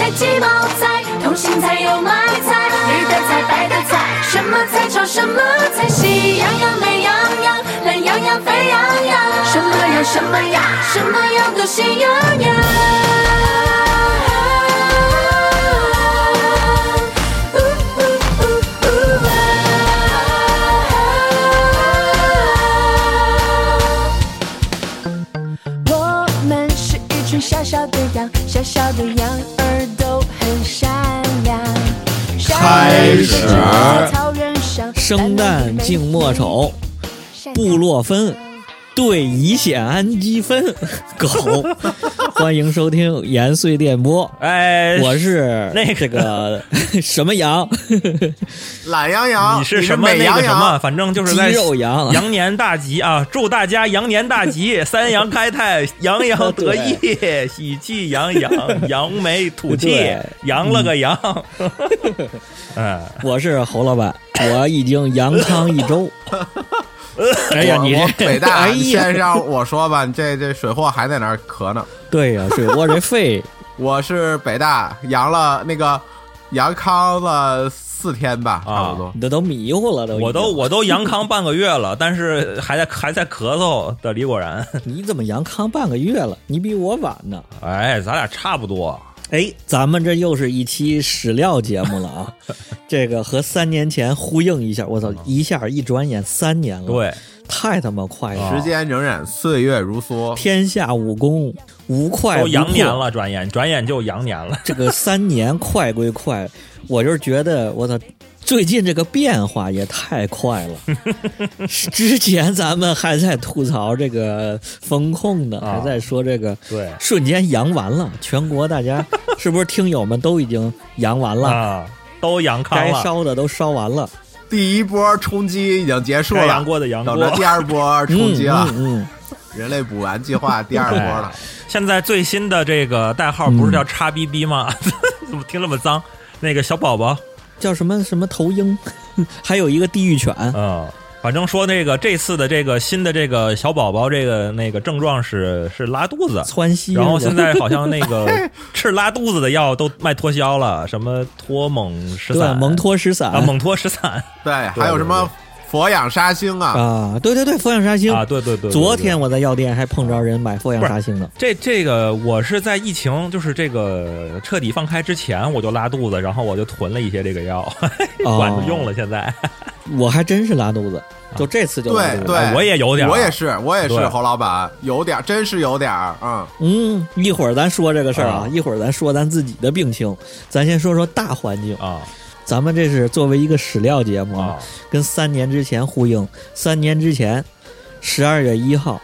菜鸡毛菜，通心菜有买菜，绿的菜白的菜，什么菜炒什么菜，喜羊羊美羊羊，懒羊羊沸羊羊，什么羊什么呀，什么样都喜洋洋。我们是一群小小的羊，小小的羊。开始，生旦净末丑，布洛芬，对乙酰氨基酚，狗。欢迎收听 延绥电波，哎，我是那个这个 什么羊，懒羊羊，你是什么美羊那个什么？反正就是鸡在肉羊，羊年大吉啊！祝大家羊年大吉，三羊开泰，洋洋得意，喜气洋洋，扬眉吐气，扬了个羊。嗯，我是侯老板，我已经阳康一周。哎呀，你这北大，哎呀，先让我说吧，你这这水货还在那儿咳呢。对呀、水货这肺，我是北大阳了那个阳康了四天吧，差不多。你这都迷糊了，都我都我都阳康半个月了，但是还在还在咳嗽的李果然。你怎么阳康半个月了？你比我晚呢。哎，咱俩差不多。哎，咱们这又是一期史料节目了啊！这个和三年前呼应一下，我操，一下一转眼三年了，，对，太他妈快了！时间荏苒，岁月如梭。天下武功无快都不羊年了，转眼转眼就羊年了。这个三年快归快，我就是觉得我操，最近这个变化也太快了。之前咱们还在吐槽这个风控呢，啊还在说这个对瞬间阳完了，全国大家是不是听友们都已经阳完了？啊，都阳康了该，烧的都烧完了，第一波冲击已经结束了阳了，过的阳过等。着第二波冲击了。嗯嗯人类补完计划第二波了哎。现在最新的这个代号不是叫叉 B B 吗？怎么听那么脏？那个小宝宝，叫什么什么头鹰，还有一个地狱犬，嗯，反正说那个这次的这个新的这个小宝宝，这个那个症状是是拉肚子，窜稀。然后现在好像那个 吃拉肚子的药都卖脱销了，什么脱蒙石散、蒙脱石散啊，蒙脱石散对，还有什么佛养沙星啊？啊，对对对，佛养沙星啊，对对对对昨天我在药店还碰着人买佛养沙星呢。这这个我是在疫情就是这个彻底放开之前我就拉肚子，然后我就囤了一些这个药，哦管着用了。现在我还真是拉肚子，就这次就拉肚子。对对，哎我也有点儿我也是，我也是侯老板，有点儿，真是有点儿，嗯。嗯，一会儿咱说这个事儿啊啊，一会儿咱说咱自己的病情，咱先说说大环境。啊咱们这是作为一个史料节目啊，跟三年之前呼应。三年之前，十二月一号，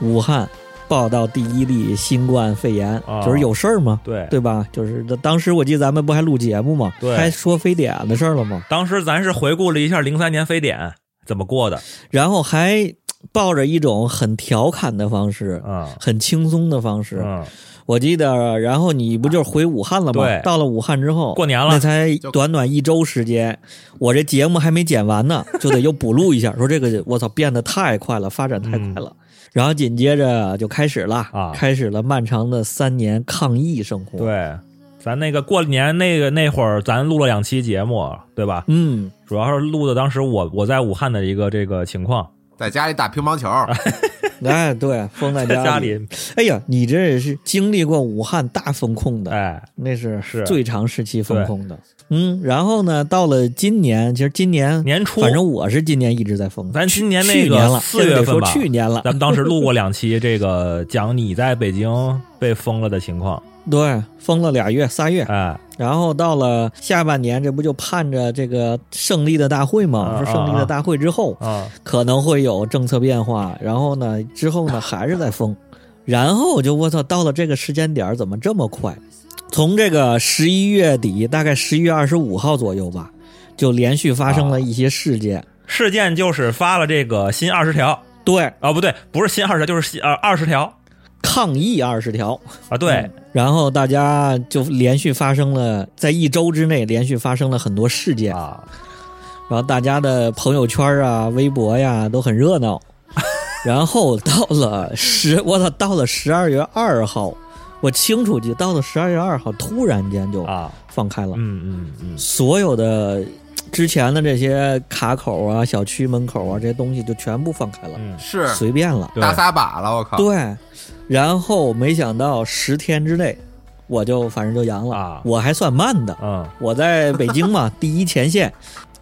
武汉报道第一例新冠肺炎，啊就是有事儿吗，对对吧？就是当时我记得咱们不还录节目吗，对还说非典的事儿了吗？当时咱是回顾了一下零三年非典怎么过的然后还抱着一种很调侃的方式，啊很轻松的方式。嗯我记得，然后你不就是回武汉了吗？对到了武汉之后，过年了那才短短一周时间，我这节目还没剪完呢，就得又补录一下。说这个我操，变得太快了，发展太快了。然后紧接着就开始了嗯啊开始了漫长的三年抗疫生活。，对，咱那个过年那个那会儿，咱录了两期节目，对吧？嗯，主要是录的当时我我在武汉的一个这个情况，在家里打乒乓球，哎，对，封在在家家里，哎呀，你这也是经历过武汉大封控的，哎，那是是。最长时期封控的。嗯，然后呢，到了今年，其实今年年初。反正我是今年一直在封。咱今年那个四月份吧，去年了，咱们当时录过两期，这个讲你在北京被封了的情况，对封了俩月仨月，哎，然后到了下半年，这不就盼着这个胜利的大会吗？啊说胜利的大会之后啊，可能会有政策变化，然后呢之后呢还是在封，然后就我操，到了这个时间点怎么这么快？从这个十一月底，大概十一月二十五号左右吧，就连续发生了一些事件。事件就是发了这个新二十条对，啊，不对，不是新二十条，就是新呃二十条抗议二十条，啊，对，嗯。然后大家就连续发生了，在一周之内连续发生了很多事件，啊，然后大家的朋友圈啊、微博呀都很热闹。然后到了十，我操，到了十二月二号，我清楚记，到了十二月二号，突然间就啊，放开了，嗯嗯嗯，所有的之前的这些卡口啊、小区门口啊这些东西就全部放开了，嗯。是。随便了。大撒把了，我靠！对，然后没想到十天之内，我就反正就阳了，啊。我还算慢的，嗯。我在北京嘛，第一前线，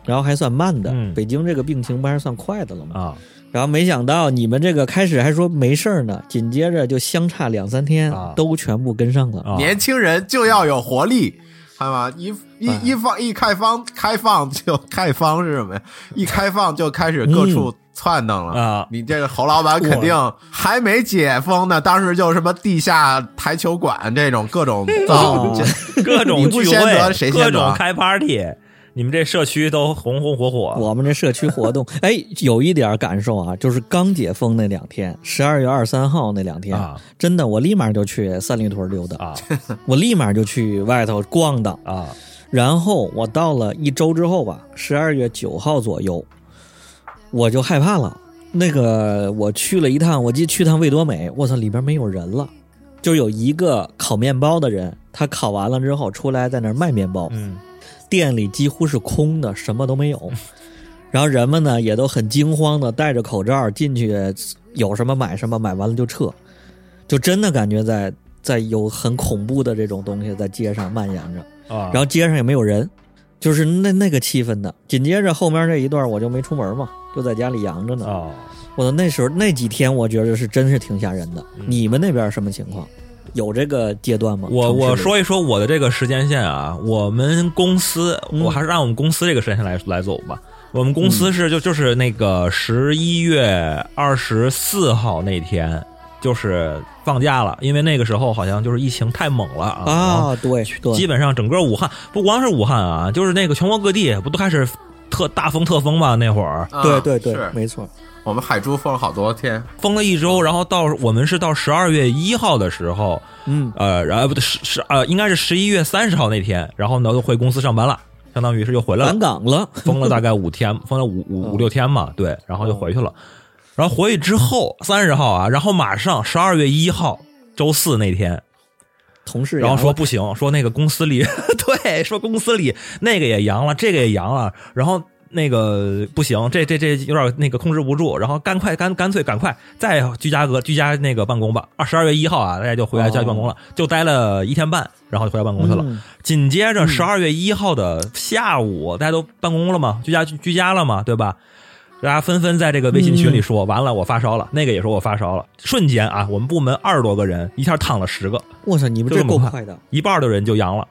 然后还算慢的，嗯。北京这个病情不还是算快的了吗？啊。然后没想到你们这个开始还说没事儿呢，紧接着就相差两三天，啊。都全部跟上了。啊，年轻人就要有活力，看吧，一一哎一放一开放开放就开放是什么呀？一开放就开始各处窜腾了。啊你这个侯老板肯定还没解封呢，当时就什么地下台球馆这种各种造哦，各种 你不聚先得会，谁先得各种开 party，你们这社区都红红火火。我们这社区活动，哎，有一点感受啊，就是刚解封那两天，十二月二十三号那两天，啊真的，我立马就去三里屯溜达，啊我立马就去外头逛荡，啊然后我到了一周之后吧，十二月九号左右，我就害怕了。那个我去了一趟，我记得去趟味多美，我操，里边没有人了，就有一个烤面包的人，他烤完了之后出来在那儿卖面包，嗯店里几乎是空的，什么都没有。然后人们呢也都很惊慌的戴着口罩进去，有什么买什么，买完了就撤，就真的感觉在在有很恐怖的这种东西在街上蔓延着。啊，然后街上也没有人，就是那那个气氛的。紧接着后面这一段我就没出门嘛，就在家里养着呢。啊我的那时候那几天，我觉得是真是挺吓人的。嗯你们那边什么情况？有这个阶段吗？我我说一说我的这个时间线啊，我们公司，嗯我还是按我们公司这个时间线来来走吧。我们公司是就就是那个十一月二十四号那天，就是放假了，因为那个时候好像就是疫情太猛了啊，啊，对对，基本上整个武汉不光是武汉啊，就是那个全国各地不都开始特大风特风吗？那会儿啊对对对，没错。我们海珠封了好多天，封了一周，然后到我们是到十二月一号的时候，嗯，呃，然后不对，十十呃，应该是十一月三十号那天，然后呢就回公司上班了，相当于是又回来返了，岗了。封了大概五天，封了五五五六天嘛，对，然后就回去了。然后回去之后三十号啊，然后马上十二月一号周四那天，同事然后说不行，说那个公司里 对，说公司里那个也阳了，这个也阳了，然后那个不行，这这这有点那个控制不住，然后干快干干脆赶快再居家隔居家那个办公吧。二十二月一号啊，大家就回来家居办公了，就待了一天半，然后就回来办公去了。嗯。紧接着十二月一号的下午，大家都办公了嘛，居家居家了嘛，对吧？大家纷纷在这个微信群里说：“完了，我发烧了。”那个也说我发烧了。瞬间啊，我们部门二十多个人一下躺了十个，我操，你们这够快的，一半的人就阳了，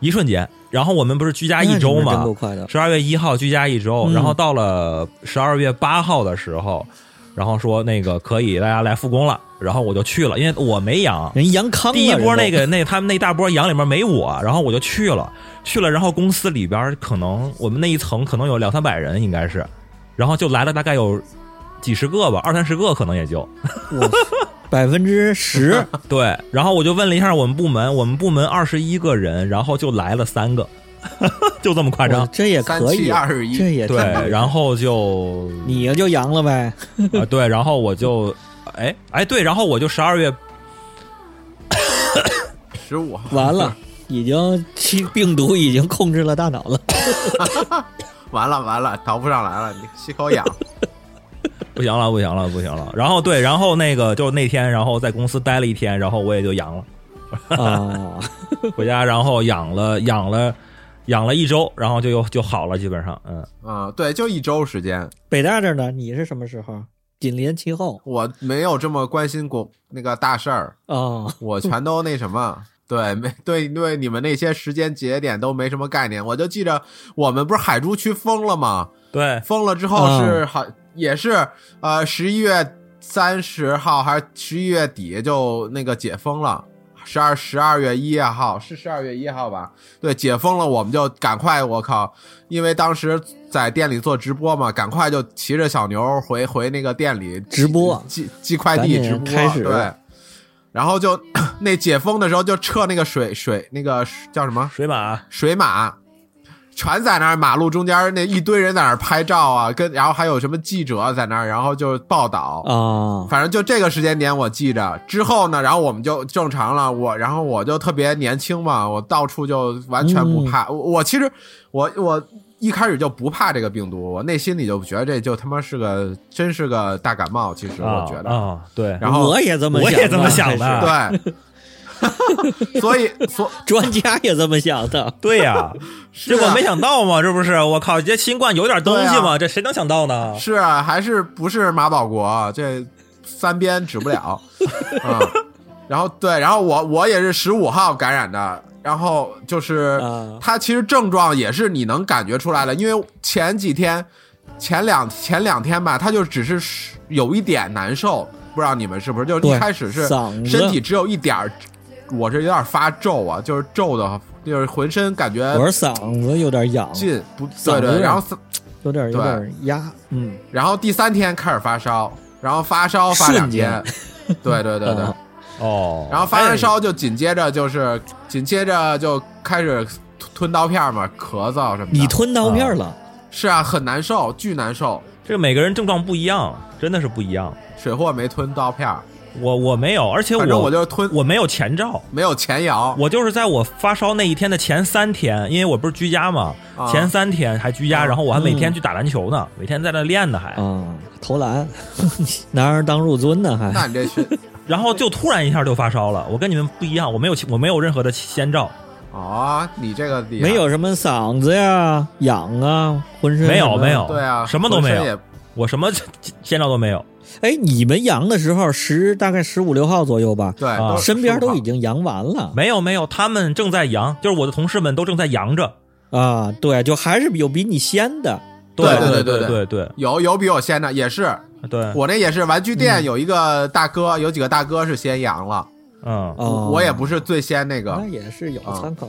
一瞬间。然后我们不是居家一周那你们真嘛够，快的。十二月一号居家一周，嗯然后到了十二月八号的时候，然后说那个可以大家来复工了，然后我就去了，因为我没阳。人阳康，第一波那个那他们那大波阳里面没我，然后我就去了，去了，然后公司里边可能我们那一层可能有两三百人应该是，然后就来了大概有几十个吧，二三十个可能也就我 百分之十，对，然后我就问了一下我们部门，我们部门二十一个人，然后就来了三个，就这么夸张。这也可以，二十一，这也对，然后就你就阳了呗。啊对，然后我就哎哎对，然后我就十二月十五号完了，已经其病毒已经控制了大脑了。完了完了，逃不上来了，你吸口氧。不行了，不行了，不行了。然后对，然后那个就那天，然后在公司待了一天，然后我也就阳了，啊，回家然后养了养了养了一周，然后就又就好了，基本上嗯。啊，对，就一周时间，北大这儿呢，你是什么时候？紧连其后我没有这么关心过那个大事儿，啊。我全都那什么。对，没对对，你们那些时间节点都没什么概念。我就记着，我们不是海珠区封了吗？对，封了之后是好，也是呃十一月三十号还是十一月底就那个解封了。十二十二月一号是十二月一号吧？对，解封了，我们就赶快，我靠！因为当时在店里做直播嘛，赶快就骑着小牛回回那个店里直播寄寄快递直播，开始对。然后就 那解封的时候就撤那个水水那个叫什么水马水马，全在那儿马路中间那一堆人在那儿拍照啊，跟然后还有什么记者在那儿，然后就报道。啊，反正就这个时间点我记着，之后呢，然后我们就正常了。我然后我就特别年轻嘛，我到处就完全不怕。我我其实我我一开始就不怕这个病毒，我内心里就觉得这就他妈是个真是个大感冒。其实我觉得，啊，对，然后我也这么想，我也这么想的。对，所以所专家也这么想的。对呀，是啊。结果没想到嘛，这不是？我靠，这新冠有点东西对嘛，这谁能想到呢？是啊，还是不是马保国这三边指不了，嗯，然后对，然后我我也是十五号感染的，然后就是啊他其实症状也是你能感觉出来的，因为前几天前两前两天吧，他就只是有一点难受，不知道你们是不是？就对一开始是身体只有一点儿，我是有点发皱啊，就是皱的，就是浑身感觉我是嗓子有点痒，劲不对对，然后有点有对点压，嗯，然后第三天开始发烧，然后发烧发两天，对对对对，啊哦，然后发完烧就紧接着就是紧接着就开始吞吞刀片嘛，咳嗽什么的。你吞刀片了，是啊，很难受，巨难受。这个每个人症状不一样，真的是不一样。水货没吞刀片，我我没有，而且反正我我就吞，我没有前兆，没有前摇。我就是在我发烧那一天的前三天，因为我不是居家嘛，啊前三天还居家，啊然后我还每天嗯去打篮球呢，每天在那练呢还，啊，投篮，男儿当入樽呢，还那你这是然后就突然一下就发烧了。我跟你们不一样，我没有我没有任何的先兆，哦，你这个没有什么嗓子呀、痒啊，浑身没有没有对啊，什么都没有我什么 先兆都没有。哎，你们阳的时候十大概十五六号左右吧，对，啊身边都已经阳完了没有没有，他们正在阳，就是我的同事们都正在阳着。啊。对，就还是有比你先的。对对对对对对有有比我先的，也是对，我那也是玩具店有一个大哥，有几个大哥是先阳了，嗯。哦，我也不是最先那个那也是有啊参考。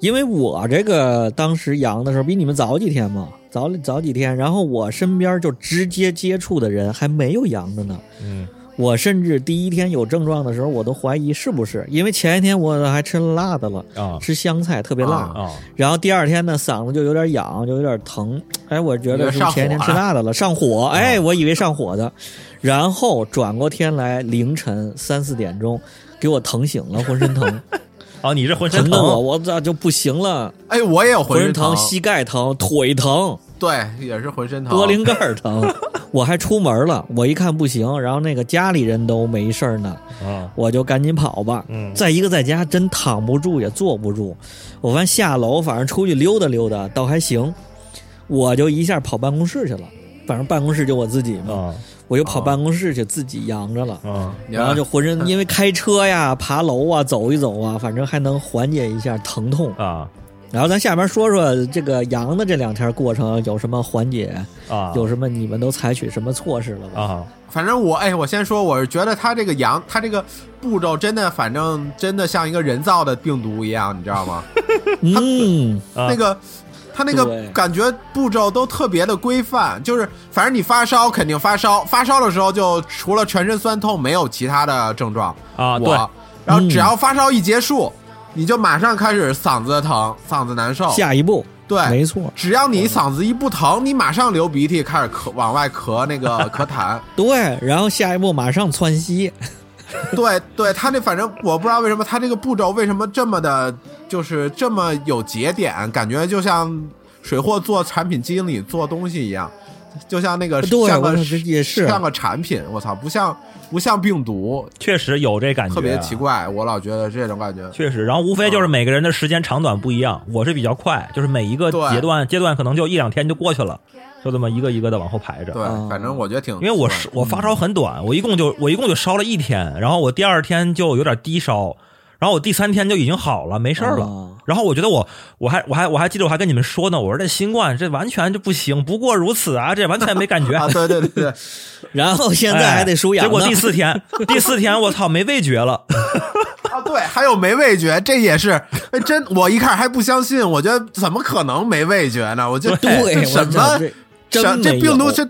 因为我这个当时阳的时候比你们早几天嘛，早早几天，然后我身边就直接接触的人还没有阳的呢。嗯我甚至第一天有症状的时候，我都怀疑是不是，因为前一天我还吃了辣的了，啊。吃香菜特别辣，啊啊。然后第二天呢嗓子就有点痒，就有点疼，哎，我觉得是前一天吃辣的了，上火，哎，我以为上火的，然后转过天来凌晨三四点钟给我疼醒了，浑身疼，哦，你是浑身疼？的我，我咋就不行了，哎，我也有浑身身疼，膝盖疼，腿疼，对，也是浑身疼。脖领盖儿疼，我还出门了，我一看不行，然后那个家里人都没事儿呢，啊。我就赶紧跑吧。嗯。再一个在家真躺不住也坐不住，我反正下楼反正出去溜达溜达倒还行，我就一下跑办公室去了，反正办公室就我自己嘛，啊。我就跑办公室去自己养着了。啊。然后就浑身因为开车呀、爬楼啊、走一走啊，反正还能缓解一下疼痛。啊然后咱下边说说这个阳的这两天过程有什么缓解，啊有什么你们都采取什么措施了吧？啊反正我哎，我先说，我是觉得他这个阳，他这个步骤真的，反正真的像一个人造的病毒一样，你知道吗？嗯，啊那个。他那个感觉步骤都特别的规范，就是反正你发烧肯定发烧，发烧的时候就除了全身酸痛没有其他的症状。啊！对我，然后嗯只要发烧一结束，你就马上开始嗓子疼、嗓子难受。下一步对，没错，只要你嗓子一不疼，你马上流鼻涕，开始咳，往外咳那个 咳痰。对，然后下一步马上窜稀，对对，他那反正我不知道为什么他这个步骤为什么这么的，就是这么有节点，感觉就像水货做产品经理做东西一样，就像那个对也是像个产品，我操，不像不像病毒，确实有这感觉，啊特别奇。怪，我老觉得这种感觉。确实，然后无非就是每个人的时间长短不一样，我是比较快，就是每一个阶段阶段可能就一两天就过去了，就这么一个一个的往后排着。对啊，反正我觉得挺，因为我是我发烧很短，我一共就我一共就烧了一天，然后我第二天就有点低烧，然后我第三天就已经好了，没事儿了。啊然后我觉得我我还我还我还记得我还跟你们说呢，我说这新冠这完全就不行，不过如此啊，这完全没感觉。啊，对对对对，然后现在还得输氧、哎结果第四天，第四天我操没味觉了，啊对，还有没味觉，这也是，哎，真我一开始还不相信，我觉得怎么可能没味觉呢？我觉得对，这什么这这病毒这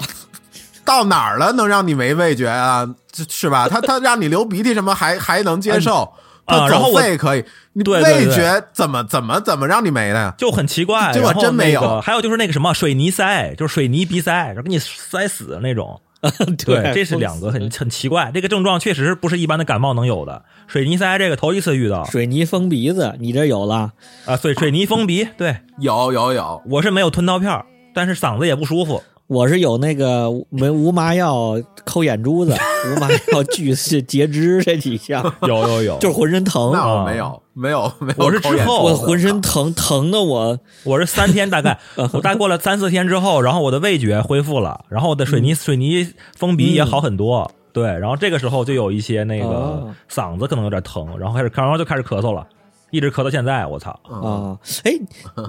到哪儿了，能让你没味觉啊？这是吧？他他让你流鼻涕什么还还能接受，啊然后我肺可以，你对对对味觉怎么怎么怎么让你没的呀？就很奇怪。结果真没有那个还有就是那个什么水泥塞，就是水泥鼻塞，然后给你塞死的那种。对，这是两个很很奇怪，这个症状确实不是一般的感冒能有的。水泥塞这个头一次遇到水泥封鼻子，你这有了，啊，水水泥封鼻，对有有有，我是没有吞刀片，但是嗓子也不舒服。我是有那个没无麻药抠眼珠子，无麻药锯是截肢这几项，有有有，就是浑身疼，那我啊没有没有没有。我是之后我浑身疼疼的我，我是三天大概，我大概过了三四天之后，然后我的味觉恢复了，然后我的水泥、水泥封鼻也好很多。对，然后这个时候就有一些那个哦嗓子可能有点疼，然后开始，然后就开始咳嗽了，一直咳到现在。我操！啊，哎，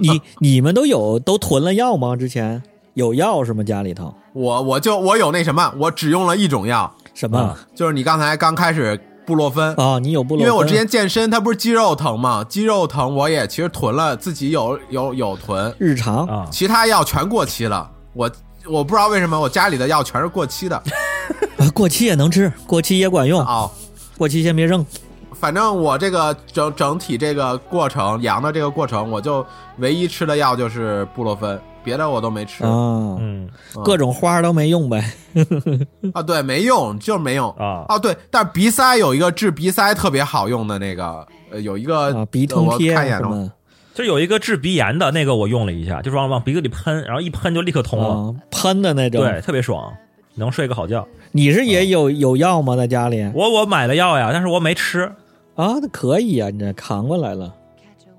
你你们都有都囤了药吗？之前有药是吗？家里头我我就我有那什么，我只用了一种药，什么啊就是你刚才刚开始布洛芬。啊？你有布洛芬？因为我之前健身，它不是肌肉疼吗？肌肉疼我也其实囤了，自己有有有囤，日常啊，其他药全过期了。我我不知道为什么我家里的药全是过期的 啊过期也能吃，过期也管用，哦。过期先别扔。反正我这个整整体这个过程阳的这个过程，我就唯一吃的药就是布洛芬，别的我都没吃啊，嗯各种花都没用呗。啊。对，没用，就是没用啊哦，对，但是鼻塞有一个治鼻塞特别好用的那个，呃，有一个啊，鼻通贴我看一眼了，什么就有一个治鼻炎的那个，我用了一下，就是往往鼻子里喷，然后一喷就立刻通了，啊，喷的那种。对，，特别爽，能睡个好觉。你是也有有药吗？在家里我我买了药呀，但是我没吃，啊？那可以呀，你这扛过来了。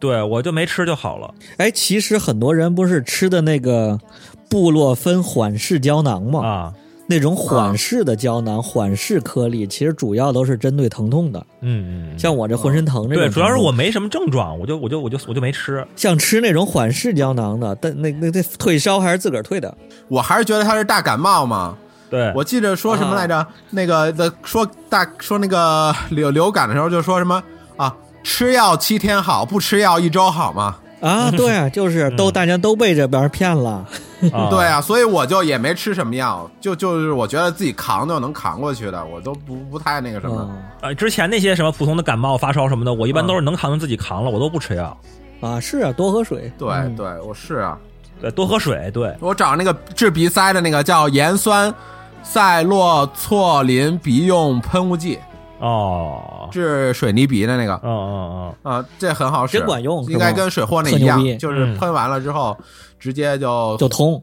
对我就没吃就好了哎，其实很多人不是吃的那个布洛芬缓释胶囊吗？啊。那种缓释的胶囊、缓释颗粒，其实主要都是针对疼痛的。嗯嗯，像我这浑身疼这种对，主要是我没什么症状，我就我就我就我就没吃。像吃那种缓释胶囊的，但那那那退烧还是自个儿退的。我还是觉得它是大感冒嘛。对，我记着说什么来着？那个的说大说那个流流感的时候就说什么啊，吃药七天好，不吃药一周好吗。啊，对啊，就是都大家都被这边骗了。啊 对啊，所以我就也没吃什么药，就就是我觉得自己扛就能扛过去的，我都不不太那个什么。嗯呃，之前那些什么普通的感冒、发烧什么的，我一般都是能扛就自己扛了，我都不吃药。啊，是啊，多喝水。对嗯对，我是啊，对，多喝水。对，我找那个治鼻塞的那个叫盐酸赛洛唑林鼻用喷雾剂，哦，治水泥鼻的那个。嗯嗯啊，这很好使，真管用应该跟水货那一样，就是喷完了之后直接就就通。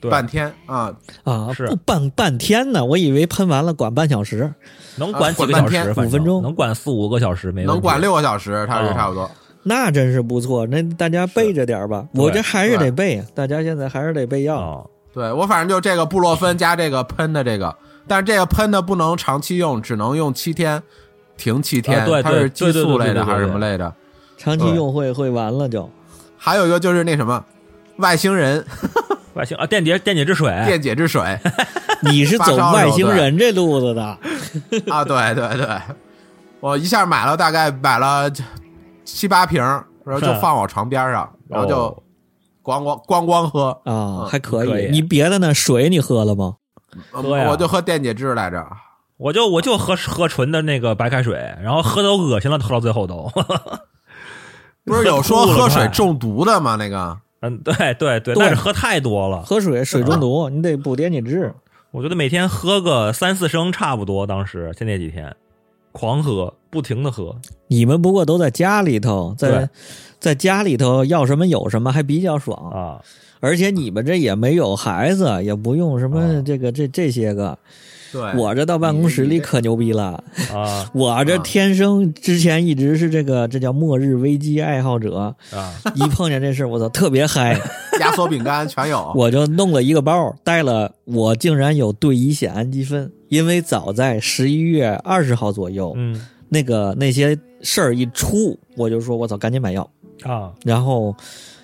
对。半天啊，啊，是。不半半天呢，我以为喷完了管半小时。嗯，能管几个小时，五分钟。能管四五个小时，没问题。能管。六个小时，它是哦差不多。那真是不错，那大家备着点吧。我这还是得备，大家现在还是得备药。哦，对我反正就这个布洛芬加这个喷的这个，但是这个喷的不能长期用，只能用七天，停七天。啊对对它是激素类对对对对对的还是什么类的？长期用会会完了就。还有一个就是那什么，外星人 外星啊，电解电解质水，电解质水 你是走外星人这路子的，啊，对对对，我一下买了大概买了七八瓶，然后就放我床边上，然后就哦咣咣咣咣喝，啊，还可以。你别的呢？水你喝了吗？喝呀我就喝电解质来着。我就我就喝喝纯的那个白开水，然后喝都恶心了，喝到最后都。不是有说喝水中毒的吗？那个 嗯，对对对，对但是喝太多了，喝水水中毒，你得补电解质。我觉得每天喝个三四升差不多。当时就那几天，狂喝，不停的喝。你们不过都在家里头，在在家里头要什么有什么，还比较爽。啊，而且你们这也没有孩子，也不用什么啊。这个这这些个。对，我这到办公室里可牛逼了，啊我这天生之前一直是这个这叫末日危机爱好者，啊！一碰见这事我操特别嗨，压缩饼干全有。我就弄了一个包，带了我竟然有对乙酰氨基酚，因为早在十一月二十号左右，嗯。那个那些事儿一出，我就说我操赶紧买药，啊。然后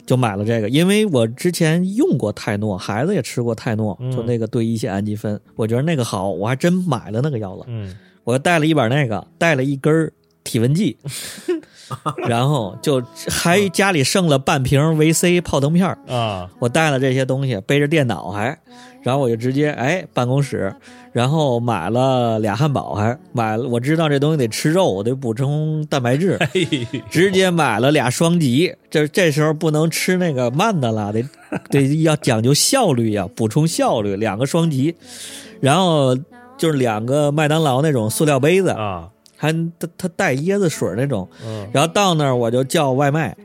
就买了这个，因为我之前用过泰诺，孩子也吃过泰诺，嗯就那个对乙酰氨基酚，我觉得那个好，我还真买了那个药了。嗯我带了一板那个，带了一根儿体温计，然后就还家里剩了半瓶维 C 泡腾片儿。啊，我带了这些东西，背着电脑还，然后我就直接哎办公室，然后买了俩汉堡，还买了我知道这东西得吃肉，我得补充蛋白质，嘿，直接买了俩双极，这这时候不能吃那个慢的了，得 得要讲究效率呀，补充效率，两个双极，然后就是两个麦当劳那种塑料杯子，啊，还它它带椰子水那种，嗯。然后到那儿我就叫外卖，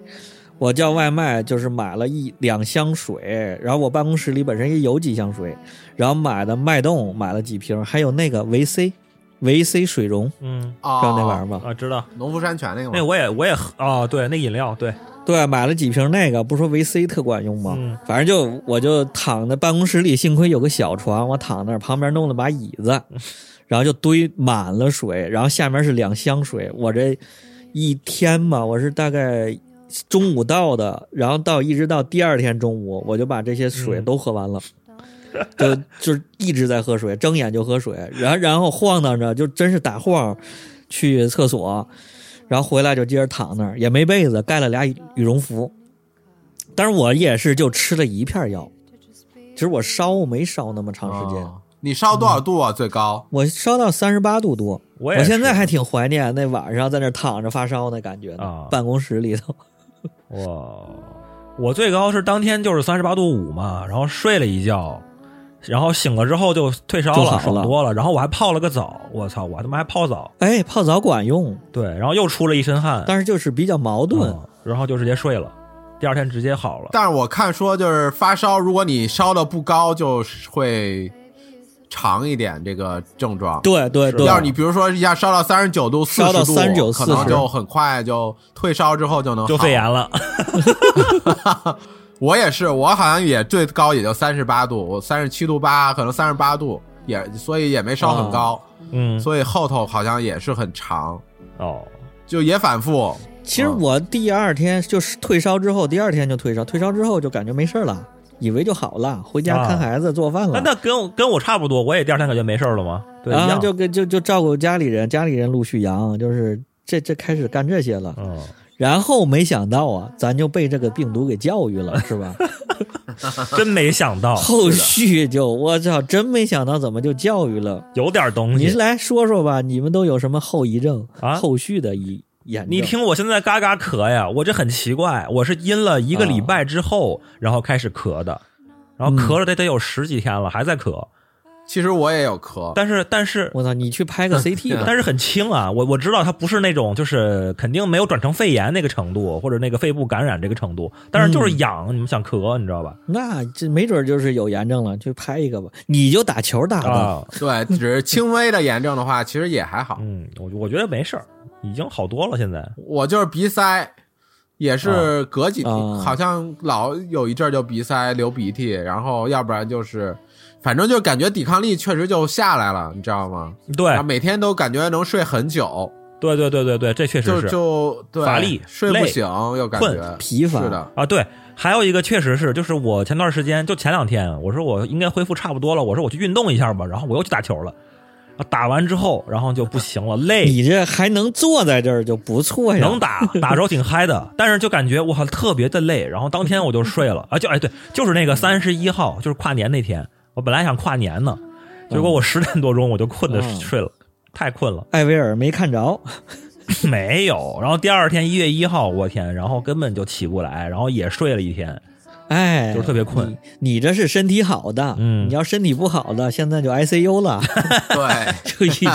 我叫外卖就是买了一两箱水，然后我办公室里本身也有几箱水，然后买的脉动买了几瓶，还有那个维 C，维 C 水溶，嗯。哦，知道那玩意儿吗？啊，知道，农夫山泉那个吗？那我也我也喝哦，对，那饮料对，对，买了几瓶那个，不是说维 C 特管用吗？嗯。反正就我就躺在办公室里，幸亏有个小床，我躺那儿，旁边弄了把椅子，然后就堆满了水，然后下面是两箱水。我这一天吧，我是大概中午到的，然后到一直到第二天中午，我就把这些水嗯都喝完了。就就一直在喝水，睁眼就喝水，然后然后晃荡着，就真是打晃去厕所，然后回来就接着躺那儿，也没被子，盖了俩羽羽绒服。但是我也是就吃了一片药，其实我烧没烧那么长时间，哦你烧多少度啊？最高？我烧到三十八度多。我我现在还挺怀念那晚上在那躺着发烧那感觉呢，啊办公室里头。我我最高是当天就是三十八度五嘛，然后睡了一觉，然后醒了之后就退烧了，爽多了。然后我还泡了个澡，我操，我他妈还泡澡，哎，泡澡管用，对，然后又出了一身汗，但是就是比较矛盾。嗯然后就直接睡了，第二天直接好了。但是我看说就是发烧，如果你烧的不高，就是会长一点这个症状。对对对，要是你比如说一下烧到三十九度、四烧到度，39可能40就很快就退烧之后就能好就肺炎。了，我也是，我好像也最高也就三十八度，我三十七度八，可能三十八度也，所以也没烧很高，嗯，所以后头好像也是很长，哦，就也反复。其实我第二天就是退烧之后，第二天就退烧，退烧之后就感觉没事了，以为就好了，回家看孩子、做饭了。那那跟我跟我差不多，我也第二天感觉没事儿了吗？对，一啊，样就跟就就照顾家里人，家里人陆续阳，就是这这开始干这些了。嗯，然后没想到啊，咱就被这个病毒给教育了，是吧？真没想到，后续就我操，真没想到怎么就教育了。有点东西。你来说说吧，你们都有什么后遗症啊后续的遗炎？你听我现在嘎嘎咳呀，我这很奇怪，我是阴了一个礼拜之后，然后开始咳的，然后咳了得得有十几天了，还在咳，其实我也有咳，但是但是我操，你去拍个 CT 吧。但是很轻啊，我我知道它不是那种就是肯定没有转成肺炎那个程度，或者那个肺部感染这个程度，但是就是痒，你们想咳，你知道吧？那这没准就是有炎症了，去拍一个吧。你就打球打的，啊，对，只是轻微的炎症的话，其实也还好。嗯，我我觉得没事儿，已经好多了，现在。我就是鼻塞，也是隔几天，啊。好像老有一阵儿就鼻塞流鼻涕，然后要不然就是，反正就感觉抵抗力确实就下来了，你知道吗？对。每天都感觉能睡很久，对对对对对，这确实是。就对乏力睡不醒，又感困觉。疲乏。是的，啊，对，还有一个确实是，就是我前段时间就前两天，我说我应该恢复差不多了，我说我去运动一下吧，然后我又去打球了，啊打完之后，然后就不行了，累，你这还能坐在这儿就不错呀。能打，打着挺嗨的，但是就感觉我靠特别的累，然后当天我就睡了。啊，就哎对，就是那个三十一号，就是跨年那天，我本来想跨年呢，结果我十点多钟我就困的嗯。睡了，太困了，艾薇儿没看着，没有，然后第二天一月一号，我天，然后根本就起不来，然后也睡了一天，哎，就是特别困你。你这是身体好的，嗯你要身体不好的，现在就 ICU 了，对，就已经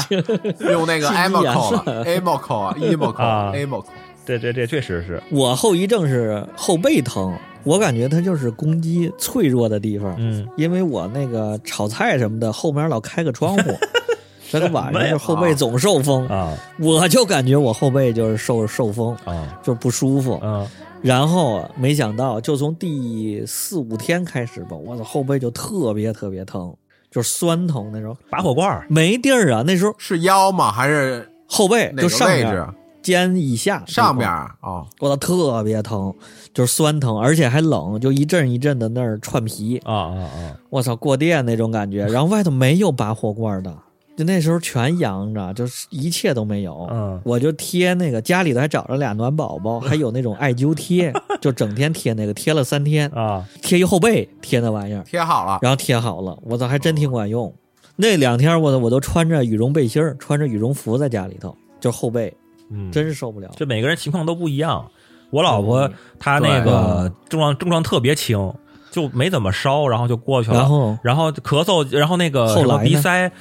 用那个心肌炎 Amoco 了了，Amoco 啊，Emoco 啊 Amoco，这这这确实是，我后遗症是后背疼，我感觉它就是公鸡脆弱的地方，嗯，因为我那个炒菜什么的后面老开个窗户，这个晚上就后背总受风，啊我就感觉我后背就是受受风，啊就不舒服。嗯然后没想到，就从第四五天开始吧，我的后背就特别特别疼，就是酸疼那种，拔火罐儿没地儿啊。那时候是腰吗？还是后背就上面位置？肩以下上边儿啊哦，我操，特别疼，就是酸疼，而且还冷，就一阵一阵的那儿串皮。啊啊啊，我操，过电那种感觉。然后外头没有拔火罐的，就那时候全阳着，就是一切都没有。嗯我就贴那个家里头还找着俩暖宝宝，还有那种艾灸贴，就整天贴那个，贴了三天，啊，贴一后背，贴那玩意儿，贴好了，然后贴好了，我操，还真挺管用。那两天我我都穿着羽绒背心儿，穿着羽绒服在家里头，就后背，嗯，真是受不了。这每个人情况都不一样。我老婆嗯她那个症状症状特别轻，就没怎么烧，然后就过去了。然后然后咳嗽，然后那个什么后来呢鼻塞、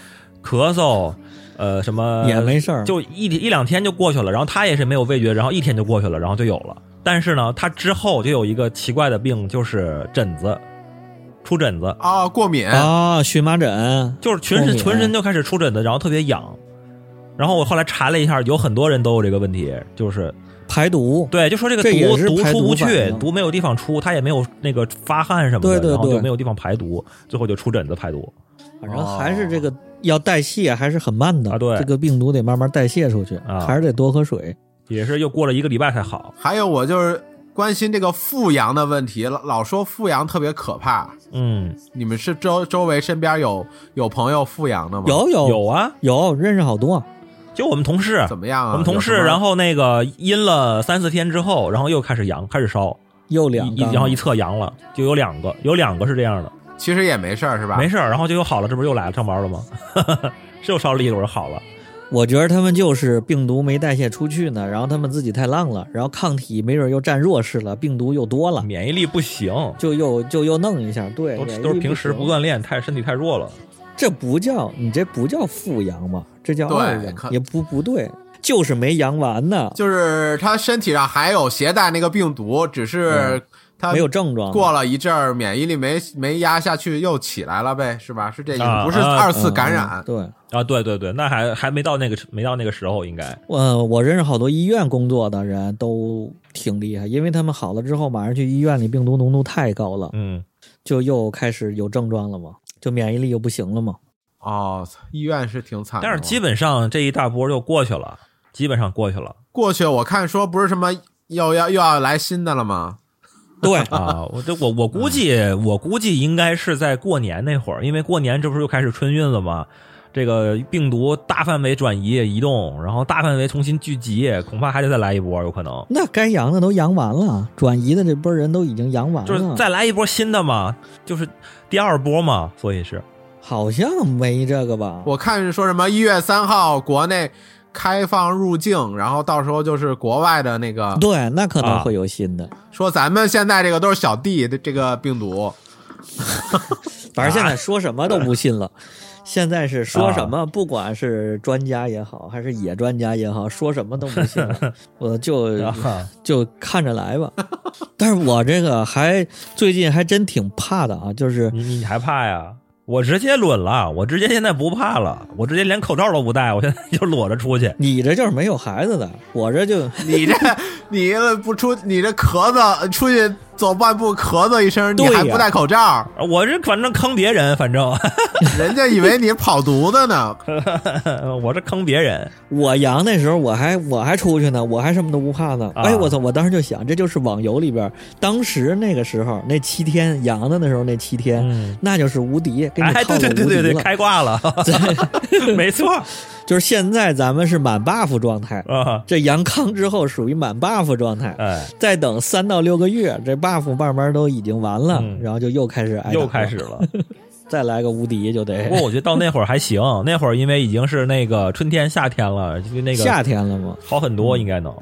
咳嗽，呃，什么也没事儿就一一两天就过去了。然后他也是没有味觉，然后一天就过去了，然后就有了。但是呢，他之后就有一个奇怪的病，就是疹子，出疹子，啊，过敏，啊，荨麻疹，就是全身全身就开始出疹子，然后特别痒。然后我后来查了一下，有很多人都有这个问题，就是排毒。对，就说这个这毒毒出不去，毒没有地方出，他也没有那个发汗什么的，对对然后就没有地方排毒，最后就出疹子排毒。反正还是这个要代谢还是很慢的啊对。这个病毒得慢慢代谢出去，啊。还是得多喝水。也是又过了一个礼拜才好。还有我就是关心这个复阳的问题，老老说复阳特别可怕。嗯，你们是周周围身边有有朋友复阳的吗？有有。有啊，有认识好多，就我们同事，怎么样啊？我们同事，什么？然后那个阴了三四天之后，然后又开始阳，开始烧，又两个，然后一测阳了，就有两个，有两个是这样的，其实也没事儿是吧？没事儿，然后就又好了，这不是又来了上班了吗？是又烧了一轮好了。我觉得他们就是病毒没代谢出去呢，然后他们自己太浪了，然后抗体没准又占弱势了，病毒又多了，免疫力不行，就又就又弄一下。对，都都是平时不锻炼，太身体太弱了。这不叫你这不叫复阳嘛，这叫对二阳，也不不对，就是没阳完呢，就是他身体上还有携带那个病毒，只是他没有症状。过了一阵儿，免疫力没没压下去，又起来了呗，是吧？是这意思，啊不是啊二次嗯感染。对，啊，对对对，那还还没到那个没到那个时候，应该我我认识好多医院工作的人都挺厉害，因为他们好了之后马上去医院里，病毒浓度太高了，嗯，就又开始有症状了嘛，就免疫力又不行了嘛。哦，医院是挺惨的。但是基本上这一大波就过去了，基本上过去了过去我看说不是什么又要又要来新的了吗？对，啊。我这我我估计我估计应该是在过年那会儿，因为过年这不是又开始春运了吗？这个病毒大范围转移移动，然后大范围重新聚集，恐怕还得再来一波，有可能那该阳的都阳完了，转移的这波人都已经阳完了，就是再来一波新的嘛，就是第二波嘛，所以是好像没这个吧？我看是说什么一月三号国内开放入境，然后到时候就是国外的那个对，那可能啊会有新的。说咱们现在这个都是小弟的这个病毒，反正现在说什么都不信了。现在是说什啊么，不管是专家也好，还是野专家也好，说什么都不信了。我就啊，就看着来吧。但是我这个还最近还真挺怕的啊，就是你你还怕呀？我直接抡了，我直接现在不怕了，我直接连口罩都不戴，我现在就裸着出去。你这就是没有孩子的，我这就你这你不出你这咳嗽出去走半步咳嗽一声，你还不戴口罩，我这反正坑别人，反正 人家以为你跑犊子呢。我这坑别人。我阳那时候我还我还出去呢，我还什么都不怕呢。啊哎，我操！我当时就想，这就是网游里边当时那个时候那七天阳的那时候那七天，嗯，那就是无敌，给你哎，套对对对对了。开挂了，没错就是现在咱们是满 buff 状态，啊，这阳康之后属于满 buff 状态。哎，再等三到六个月，这 buff 慢慢都已经完了，嗯然后就又开始挨打又开始，了。再来个无敌就得不过我觉得到那会儿还行，那会儿因为已经是那个春天、夏天了，就那个夏天了嘛。好很多，应该能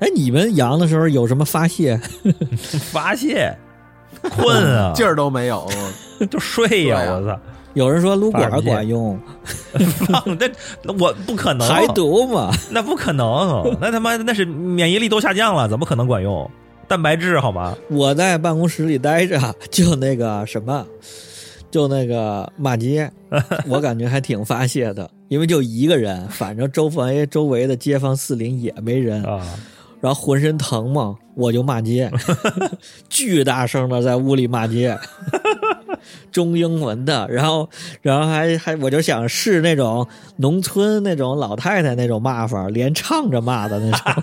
哎，你们阳的时候有什么发泄？发泄。困啊，劲儿都没有，就睡呀！啊我操，有人说撸管管用，放那那我不可能排毒嘛。那不可能，那他妈那是免疫力都下降了，怎么可能管用？蛋白质好吗？我在办公室里待着，就那个什么，就那个骂街，我感觉还挺发泄的，因为就一个人，反正周围周围的街坊四邻也没人，啊，然后浑身疼嘛，我就骂街，巨大声的在屋里骂街，中英文的，然后然后还还我就想试那种农村那种老太太那种骂法，连唱着骂的那种。